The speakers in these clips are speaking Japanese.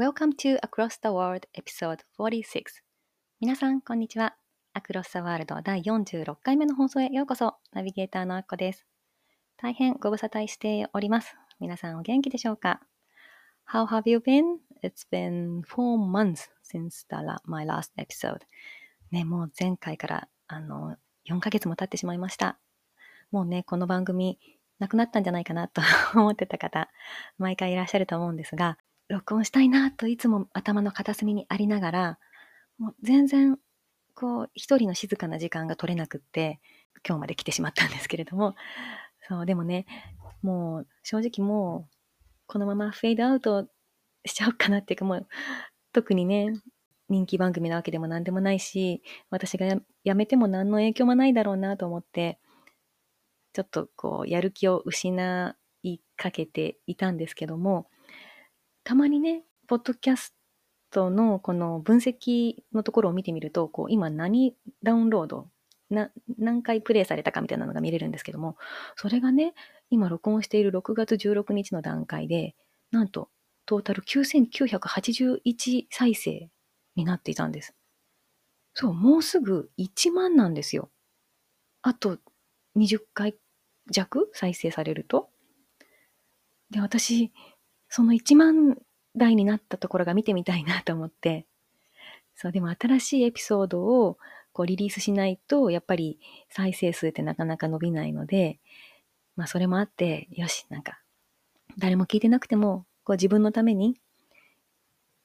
Welcome to Across the World Episode 46皆さん、こんにちは。Across the World 第46回目の放送へようこそ。ナビゲーターのアッコです。大変ご無沙汰しております。皆さんお元気でしょうか ?How have you been? It's been four months since the, my last episode. ね、もう前回からあの4ヶ月も経ってしまいました。もうね、この番組なくなったんじゃないかなと 思ってた方、毎回いらっしゃると思うんですが、録音したいなといつも頭の片隅にありながら、もう全然、こう、一人の静かな時間が取れなくって、今日まで来てしまったんですけれども、そう、でもね、もう、正直もう、このままフェードアウトしちゃおうかなっていうか、もう、特にね、人気番組なわけでも何でもないし、私がやめても何の影響もないだろうなと思って、ちょっとこう、やる気を失いかけていたんですけども、たまにね、ポッドキャストのこの分析のところを見てみると、こう今何ダウンロード、何回プレイされたかみたいなのが見れるんですけども、それがね、今録音している6月16日の段階で、なんとトータル9981再生になっていたんです。そう、もうすぐ1万なんですよ。あと20回弱再生されると。で、私、その1万台になったところが見てみたいなと思って、そう、でも新しいエピソードをこうリリースしないと、やっぱり再生数ってなかなか伸びないので、まあそれもあって、よし、なんか、誰も聞いてなくても、こう自分のために、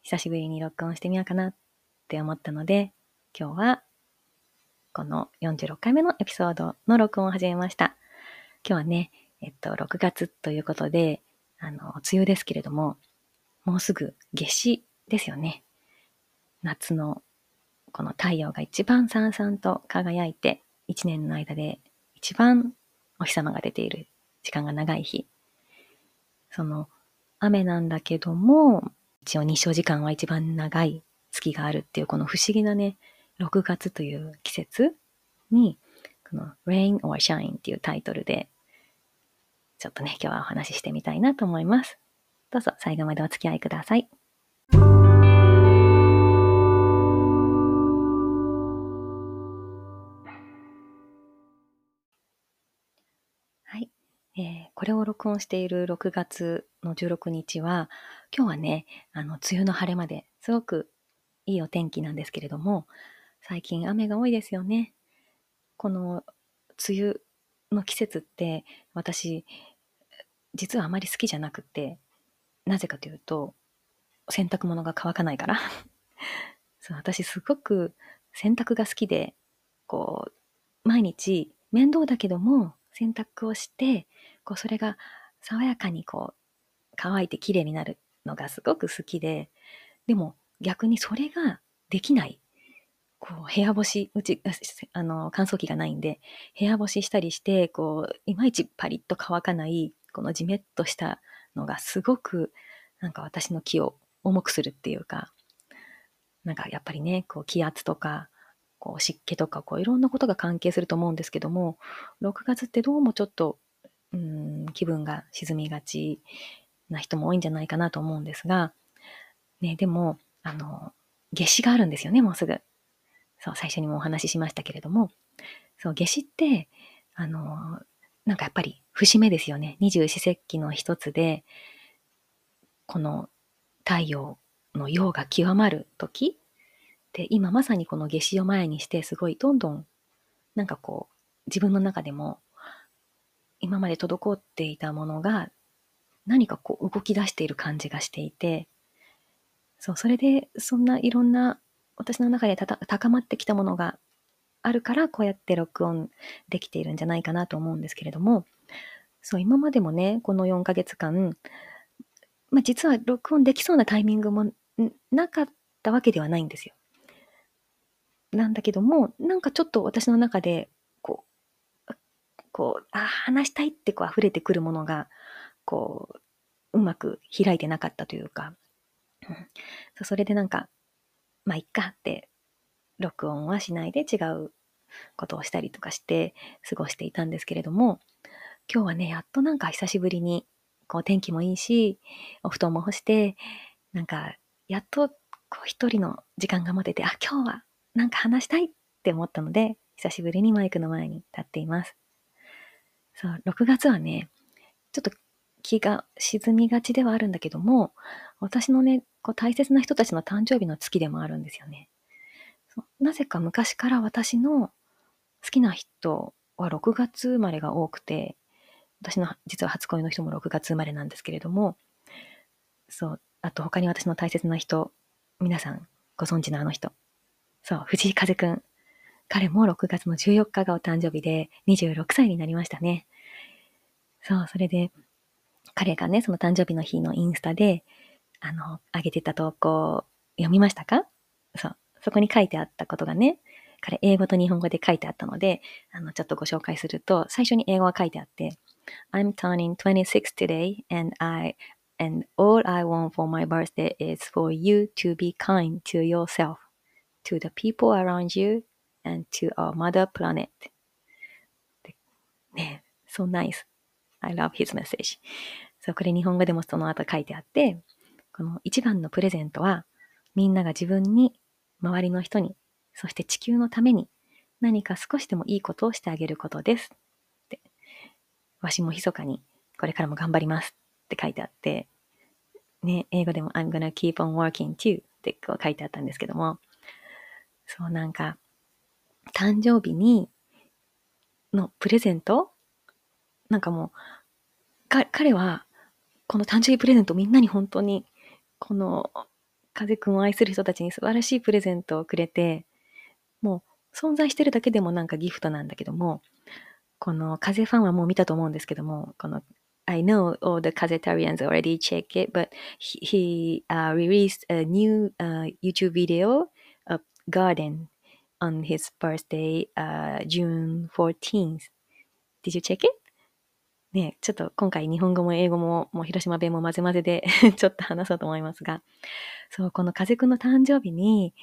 久しぶりに録音してみようかなって思ったので、今日は、この46回目のエピソードの録音を始めました。今日はね、えっと、6月ということで、あの、梅雨ですけれども、もうすぐ夏至ですよね。夏のこの太陽が一番さんさんと輝いて、一年の間で一番お日様が出ている時間が長い日。その雨なんだけども、一応日照時間は一番長い月があるっていうこの不思議なね、6月という季節に、この Rain or Shine っていうタイトルでちょっとね、今日はお話ししてみたいなと思います。どうぞ最後までお付き合いください。はい。えー、これを録音している6月の16日は、今日はね、あの、梅雨の晴れまですごくいいお天気なんですけれども、最近雨が多いですよね。この梅雨の季節って私実はあまり好きじゃなくて、なぜかというと、洗濯物が乾かないから そう私すごく洗濯が好きで、こう、毎日面倒だけども洗濯をして、こう、それが爽やかにこう、乾いて綺麗になるのがすごく好きで、でも逆にそれができない。こう、部屋干し、うち、あの、乾燥機がないんで、部屋干ししたりして、こう、いまいちパリッと乾かないこのじめっとしたのがすごくなんか私の気を重くするっていうか、なんかやっぱりね、こう気圧とか、こう湿気とか、こういろんなことが関係すると思うんですけども、6月ってどうもちょっと、うん、気分が沈みがちな人も多いんじゃないかなと思うんですが、ね、でも、あの、夏至があるんですよね、もうすぐ。そう、最初にもお話ししましたけれども、そう、夏至って、あの、なんかやっぱり節目ですよね。二十四節気の一つで、この太陽の陽が極まる時で、今まさにこの夏至を前にして、すごいどんどん、なんかこう、自分の中でも、今まで滞っていたものが、何かこう動き出している感じがしていて、そう、それで、そんないろんな、私の中で高まってきたものがあるから、こうやって録音できているんじゃないかなと思うんですけれども、そう、今までもね、この4ヶ月間、まあ、実は録音できそうなタイミングもなかったわけではないんですよ。なんだけども、なんかちょっと私の中で、こう、こう、あ話したいってこう溢れてくるものが、こう、うまく開いてなかったというか、う、それでなんか、まあ、いっかって、録音はしないで違うことをしたりとかして過ごしていたんですけれども、今日はね、やっとなんか久しぶりに、こう天気もいいし、お布団も干して、なんか、やっとこう一人の時間が持てて、あ、今日はなんか話したいって思ったので、久しぶりにマイクの前に立っています。そう、6月はね、ちょっと気が沈みがちではあるんだけども、私のね、こう大切な人たちの誕生日の月でもあるんですよね。なぜか昔から私の好きな人は6月生まれが多くて、私の実は初恋の人も6月生まれなんですけれども、そう、あと他に私の大切な人、皆さんご存知のあの人。そう、藤井風くん。彼も6月の14日がお誕生日で26歳になりましたね。そう、それで、彼がね、その誕生日の日のインスタで、あの、上げてた投稿読みましたかそう。そこに書いてあったことがね、彼英語と日本語で書いてあったので、あの、ちょっとご紹介すると、最初に英語が書いてあって、I'm turning 26 today and I, and all I want for my birthday is for you to be kind to yourself, to the people around you, and to our mother planet. ね、so nice. I love his message. そう、これ日本語でもその後書いてあって、この一番のプレゼントは、みんなが自分に周りの人に、そして地球のために何か少しでもいいことをしてあげることです。って、わしも密かにこれからも頑張りますって書いてあって、ね、英語でも I'm gonna keep on working too ってこう書いてあったんですけども、そうなんか、誕生日に、のプレゼントなんかもう、か、彼は、この誕生日プレゼントみんなに本当に、この風くんを愛する人たちに素晴らしいプレゼントをくれて、もう存在してるだけでもなんかギフトなんだけども、この風ファンはもう見たと思うんですけども、この I know all the Kazetarians already check it, but he, he uh, released a new uh, YouTube video of garden on his birthday, uh, June 14th. Did you check it? ね、ちょっと今回日本語も英語ももう広島弁も混ぜ混ぜで ちょっと話そうと思いますが、そう、この風くんの誕生日に、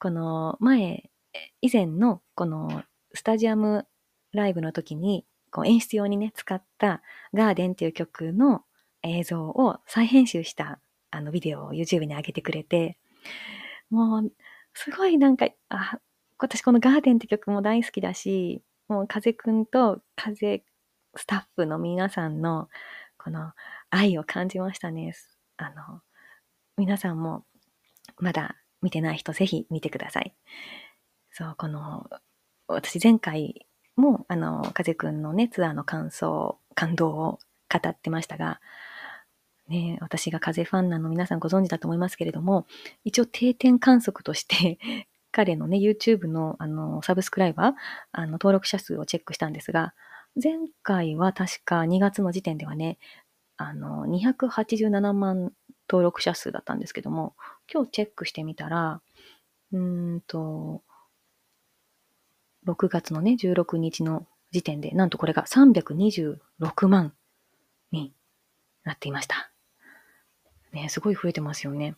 この前、以前のこのスタジアムライブの時に、こう演出用にね、使ったガーデンっていう曲の映像を再編集したあのビデオを YouTube に上げてくれて、もう、すごいなんか、あ、私このガーデンって曲も大好きだし、もう風くんと風スタッフの皆さんのこの愛を感じましたね。あの、皆さんもまだ見てない人ぜひ見てください。そう、この、私前回も、あの、風くんのね、ツアーの感想、感動を語ってましたが、ね、私が風ファンなの皆さんご存知だと思いますけれども、一応定点観測として彼のね、YouTube のあのサブスクライバー、あの登録者数をチェックしたんですが、前回は確か2月の時点ではね、あの、287万登録者数だったんですけども、今日チェックしてみたら、うんと、6月のね、16日の時点で、なんとこれが326万になっていました。ね、すごい増えてますよね。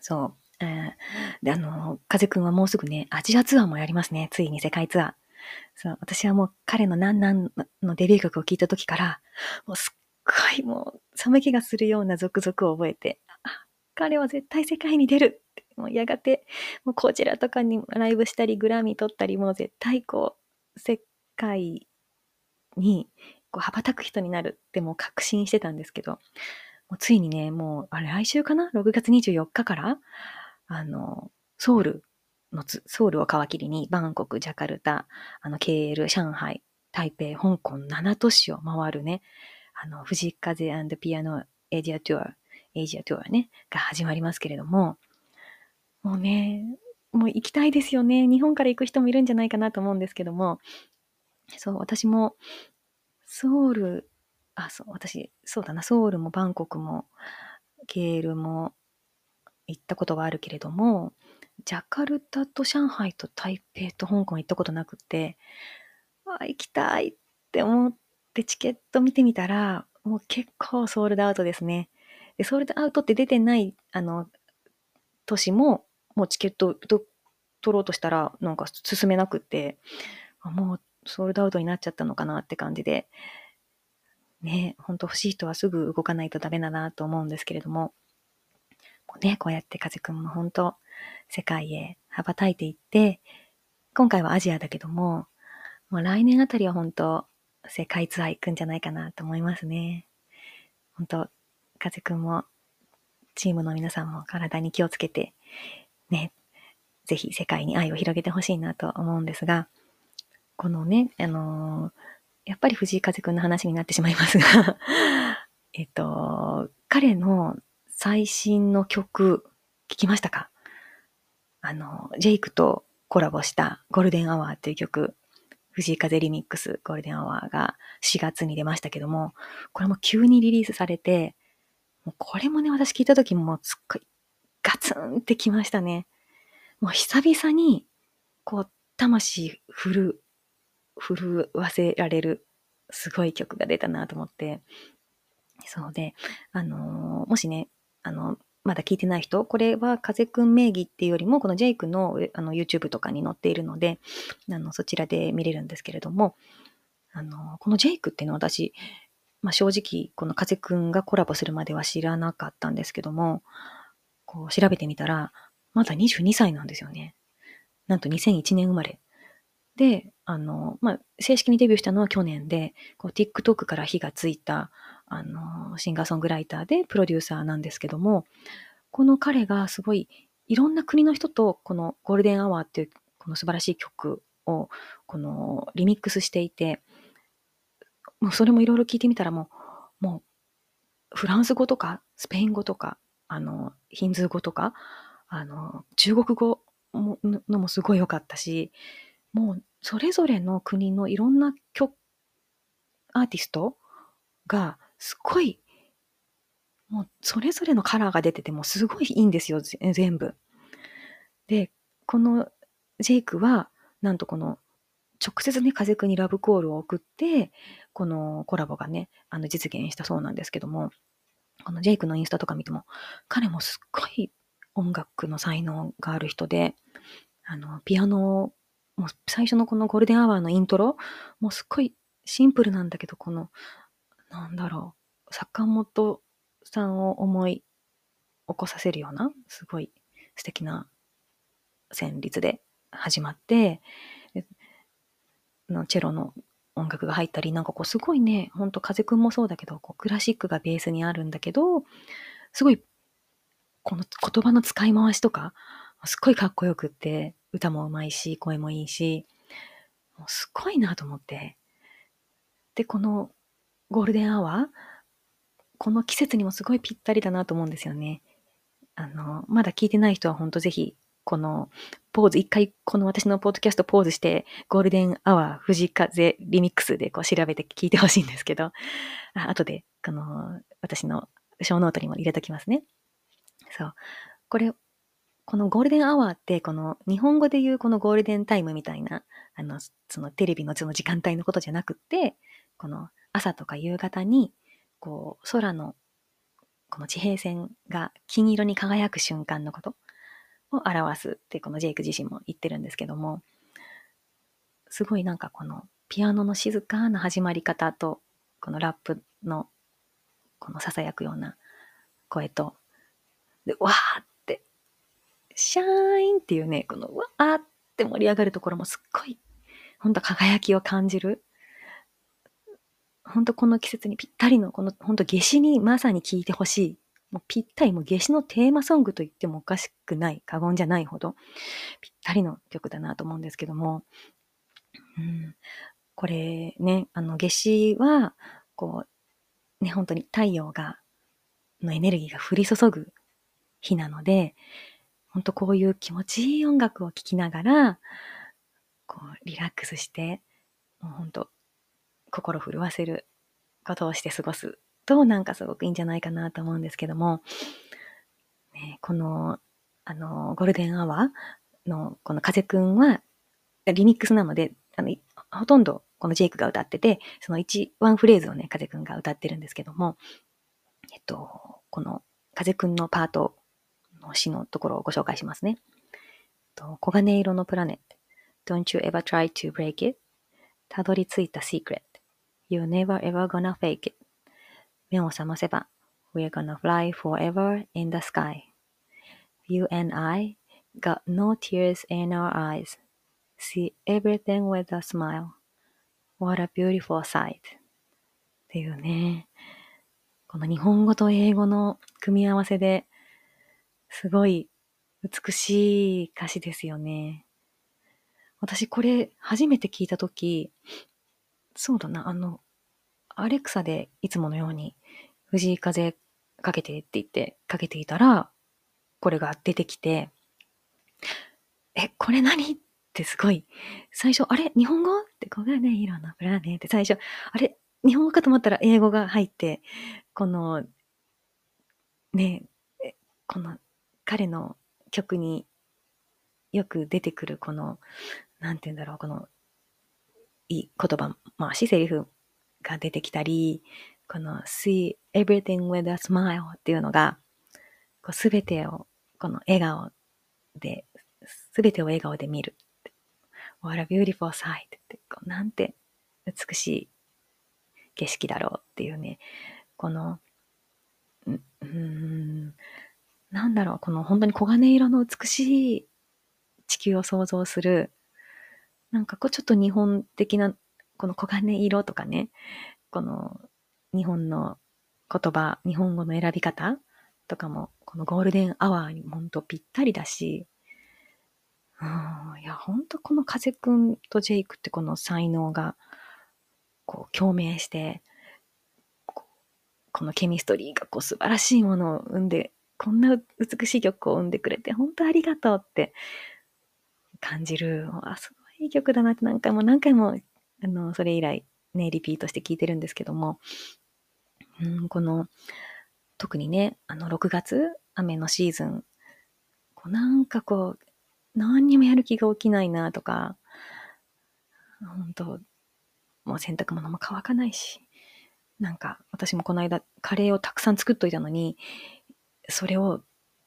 そう。えー、で、あの、風くんはもうすぐね、アジアツアーもやりますね。ついに世界ツアー。そう、私はもう彼のなんなんのデビュー曲を聴いた時から、もうすっごいもう寒気がするような続々を覚えて、あ、彼は絶対世界に出るって、もうやがて、もうこちらとかにライブしたり、グラミー取ったり、もう絶対こう、世界にこう羽ばたく人になるってもう確信してたんですけど、もうついにね、もう、あれ来週かな ?6 月24日から、あの、ソウルのソウルを皮切りに、バンコク、ジャカルタ、あの、ケール、上海、台北、香港、7都市を回るね、あの、藤風ピアノエジアツア、エイジアツアね、が始まりますけれども、もうね、もう行きたいですよね。日本から行く人もいるんじゃないかなと思うんですけども、そう、私も、ソウル、あ、そう、私、そうだな、ソウルもバンコクも、ケールも、行ったことはあるけれども、ジャカルタと上海と台北と香港行ったことなくて、あ、行きたいって思ってチケット見てみたら、もう結構ソールドアウトですね。で、ソールドアウトって出てない、あの、都市も、もうチケット取ろうとしたら、なんか進めなくって、もうソールドアウトになっちゃったのかなって感じで、ね、ほんと欲しい人はすぐ動かないとダメだなと思うんですけれども、ね、こうやって風くんも本当世界へ羽ばたいていって、今回はアジアだけども、もう来年あたりは本当世界ツアー行くんじゃないかなと思いますね。本当風くんも、チームの皆さんも体に気をつけて、ね、ぜひ世界に愛を広げてほしいなと思うんですが、このね、あのー、やっぱり藤井風くんの話になってしまいますが えっと、彼の最新の曲、聞きましたか？あの、 JVKE とコラボした golden hour っていう曲、藤井風 Remix golden hour が4月に出ましたけども、これも急にリリースされて、もうこれもね、私聞いた時もすっごいガツンってきましたね。もう久々に、こう、魂振る、震わせられる、すごい曲が出たなと思って。そうで、あのー、もしね、あの、まだ聞いてない人、これは風くん名義っていうよりも、この JVKE のあの YouTube とかに載っているので、あのそちらで見れるんですけれども、あの、このジェイクっていうのは私、まあ、正直、この風くんがコラボするまでは知らなかったんですけども、こう調べてみたら、まだ22歳なんですよね。なんと2001年生まれ。で、あの、まあ、正式にデビューしたのは去年で、こう TikTok から火がついた、あの、シンガーソングライターでプロデューサーなんですけども、この彼がすごいいろんな国の人とこの golden hour っていうこの素晴らしい曲をこのリミックスしていて、もうそれもいろいろ聞いてみたらもう、もうフランス語とかスペイン語とか、あの、ヒンズー語とか、あの、中国語ものもすごい良かったし、もうそれぞれの国のいろんな曲、アーティストがすごい、もうそれぞれのカラーが出ててもすごいいいんですよ、全部。で、この JVKE は、なんとこの直接ね、風くんにラブコールを送って、このコラボがね、あの実現したそうなんですけども、この JVKE のインスタとか見ても、彼もすっごい音楽の才能がある人で、あの、ピアノもう最初のこの golden hour のイントロ、もうすっごいシンプルなんだけど、この、なんだろう、坂本さんを思い起こさせるような、すごい素敵な旋律で始まって、のチェロの音楽が入ったり、なんかこうすごいね、ほんと風くんもそうだけど、こうクラシックがベースにあるんだけど、すごい、この言葉の使い回しとか、すっごいかっこよくって、歌もうまいし、声もいいし、もうすごいなと思って。で、この golden hour、この季節にもすごいぴったりだなと思うんですよね。あの、まだ聞いてない人は本当ぜひこのポーズ、一回この私のポッドキャストポーズして、 golden hour、藤井風リミックスでこう調べて聞いてほしいんですけど、あ後で、この私のショーノートにも入れときますね。そう。これ、この golden hour って、この日本語で言うこのゴールデンタイムみたいな、あの、そのテレビのその時間帯のことじゃなくって、この朝とか夕方に、こう、空のこの地平線が金色に輝く瞬間のことを表すってこの JVKE 自身も言ってるんですけども、すごいなんかこのピアノの静かな始まり方と、このラップのこの囁くような声と、で、わーって、シャーインっていうね、このわーって盛り上がるところもすっごい、ほんと輝きを感じる。ほんとこの季節にぴったりの、このほんと夏至にまさに聴いてほしい。もうぴったり、もう夏至のテーマソングと言ってもおかしくない、過言じゃないほど、ぴったりの曲だなと思うんですけども、うん、これね、あの、夏至は、こう、ね、本当に太陽が、のエネルギーが降り注ぐ日なので、本当こういう気持ちいい音楽を聴きながら、こう、リラックスして、もう本当心震わせることをして過ごすとなんかすごくいいんじゃないかなと思うんですけども、えー、この、あの、ゴールデンアワーのこの風くんは、リミックスなので、あの、ほとんどこのジェイクが歌ってて、その1、ワンフレーズをね、風くんが歌ってるんですけども、えっと、この風くんのパートの詩のところをご紹介しますね。と黄金色のプラネット。Don't you ever try to break it? たどり着いた secret. You never ever gonna fake it. 目を覚ませば We're gonna fly forever in the sky. You and I got no tears in our eyes. See everything with a smile. What a beautiful sight. っていうね。この日本語と英語の組み合わせですごい美しい歌詞ですよね。私これ初めて聞いたとき、そうだな、あの、アレクサでいつものように藤井風かけてって言ってかけていたら、これが出てきて、え、これ何ってすごい、最初、あれ日本語？ってこがね、色のプラネって最初、あれ日本語かと思ったら英語が入って、この、ね、この彼の曲によく出てくるこの、なんて言うんだろう、この、言葉、まあ、しセリフが出てきたり、この see everything with a smile っていうのが、すべてを、この笑顔で、すべてを笑顔で見る。What a beautiful sight ってこう、なんて美しい景色だろうっていうね、この、うん、うんなんだろう、この本当に黄金色の美しい地球を想像する、なんかこうちょっと日本的な、この黄金色とかね、この日本の言葉、日本語の選び方とかも、このゴールデンアワーに本当ぴったりだし、うん、いや、本当この風くんとジェイクってこの才能が、こう共鳴して、このケミストリーがこう素晴らしいものを生んで、こんな美しい曲を生んでくれて、本当ありがとうって感じる、あ、すいい曲だなって何回も何回も、あの、それ以来ね、リピートして聴いてるんですけども、うん、この、特にね、あの、6月、雨のシーズン、こうなんかこう、何にもやる気が起きないなとか、本当もう洗濯物も乾かないし、なんか私もこの間カレーをたくさん作っといたのに、それを、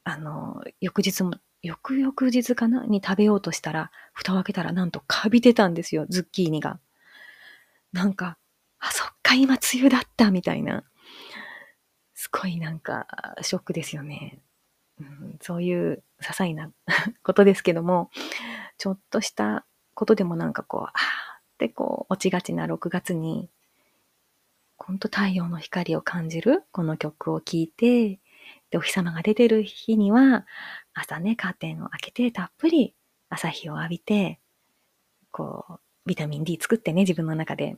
あの、翌日も翌々日かな？に食べようとしたら、蓋を開けたらなんとカビてたんですよ、ズッキーニが。なんか、あ、そっか、今梅雨だったみたいな。すごいなんか、ショックですよね。うん、そういう些細な ことですけども、ちょっとしたことでもなんかこう、あーってこう、落ちがちな6月に、ほんと太陽の光を感じるこの曲を聴いて、で、お日様が出てる日には、朝ね、カーテンを開けて、たっぷり朝日を浴びて、こう、ビタミン D 作ってね、自分の中で。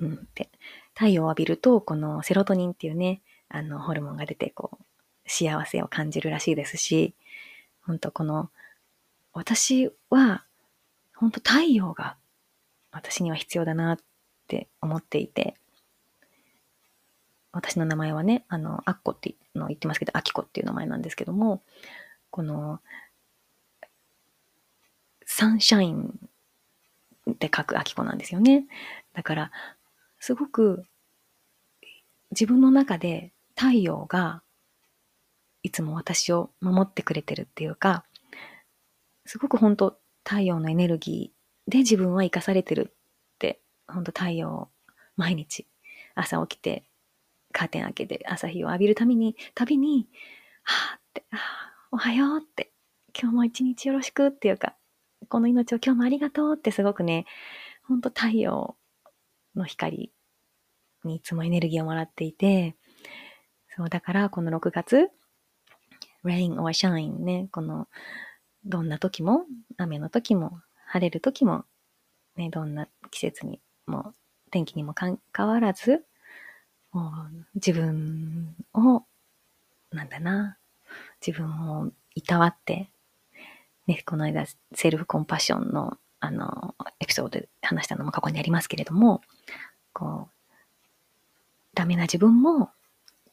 うん。で、太陽を浴びると、このセロトニンっていうね、あの、ホルモンが出て、こう、幸せを感じるらしいですし、本当この、私は、本当太陽が私には必要だなって思っていて、私の名前はね、あの、アッコっての言ってますけど、アキコっていう名前なんですけども、この、サンシャインって書くアキコなんですよね。だから、すごく自分の中で太陽がいつも私を守ってくれてるっていうか、すごく本当太陽のエネルギーで自分は生かされてるって、本当太陽毎日朝起きてカーテン開けて朝日を浴びるために、たびに、はぁって、はぁ、おはようって、今日も一日よろしくっていうか、この命を今日もありがとうってすごくね、ほんと太陽の光にいつもエネルギーをもらっていて、そう、だからこの6月、rain or shine ね、この、どんな時も、雨の時も、晴れる時も、ね、どんな季節にも、天気にも関わらず、もう自分を、なんだな、自分をいたわって、ね、この間、セルフコンパッションの、あの、エピソードで話したのも過去にありますけれども、こう、ダメな自分も、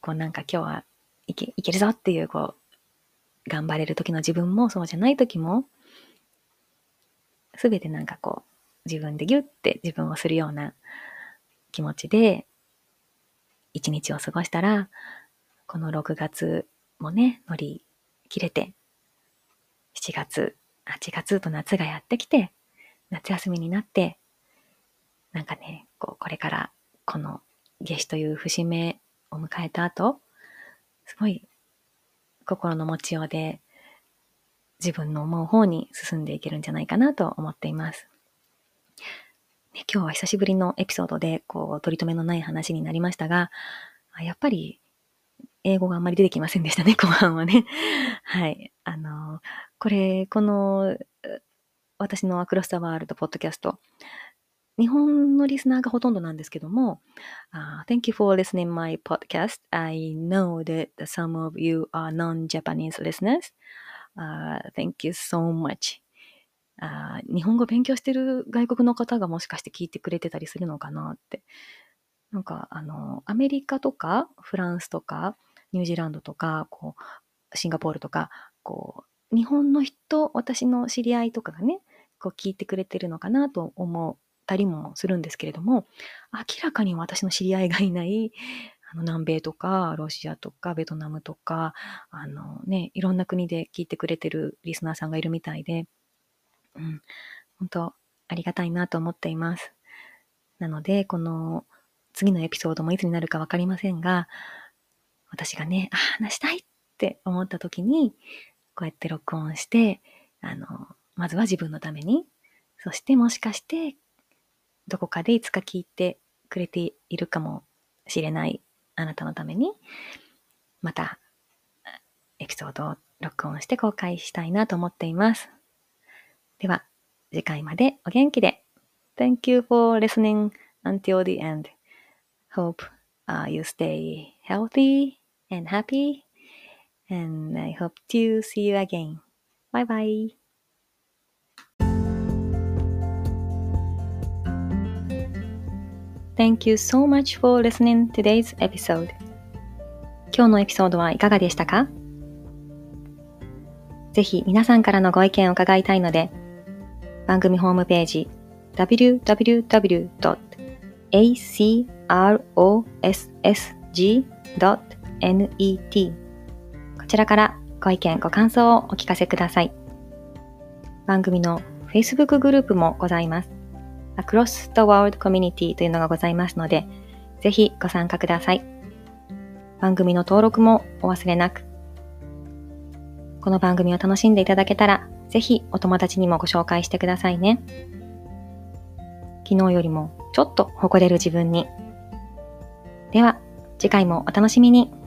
こうなんか今日はいけいけるぞっていう、こう、頑張れる時の自分もそうじゃない時も、すべてなんかこう、自分でギュッて自分をするような気持ちで、一日を過ごしたら、この6月もね、乗り切れて、7月、8月と夏がやってきて、夏休みになって、なんかね、こう、これからこの夏至という節目を迎えた後、すごい心の持ちようで自分の思う方に進んでいけるんじゃないかなと思っています。ね、今日は久しぶりのエピソードで、こう、取り留めのない話になりましたが、やっぱり、英語があんまり出てきませんでしたね、後半はね。はい。あの、これ、この、私のアクロスタワールドポッドキャスト、日本のリスナーがほとんどなんですけども、uh, Thank you for listening my podcast. I know that some of you are non-Japanese listeners. Uh, thank you so much. Uh, 日本語勉強してる外国の方がもしかして聞いてくれてたりするのかなって。なんか、あの、アメリカとか、フランスとか、ニュージーランドとか、こう、シンガポールとか、こう、日本の人、私の知り合いとかがね、こう聞いてくれてるのかなと思ったりもするんですけれども、明らかに私の知り合いがいない、あの南米とか、ロシアとか、ベトナムとか、あのね、いろんな国で聞いてくれてるリスナーさんがいるみたいで、うん、本当ありがたいなと思っています。なので、この次のエピソードもいつになるかわかりませんが、私がね、あ、話したいって思った時に、こうやって録音して、あの、まずは自分のために、そしてもしかしてどこかでいつか聞いてくれているかもしれないあなたのために、またエピソードを録音して公開したいなと思っています。では、次回までお元気で。Thank you for listening until the end. Hope、uh, you stay healthy and happy. And I hope to see you again. Bye bye. Thank you so much for listening today's episode. 今日のエピソードはいかがでしたかぜひ皆さんからのご意見を伺いたいので、番組ホームページ www.acrossg.com net こちらからご意見、ご感想をお聞かせください。番組の Facebook グループもございます。Across the World Community というのがございますので、ぜひご参加ください。番組の登録もお忘れなく。この番組を楽しんでいただけたら、ぜひお友達にもご紹介してくださいね。昨日よりもちょっと誇れる自分に。では、次回もお楽しみに。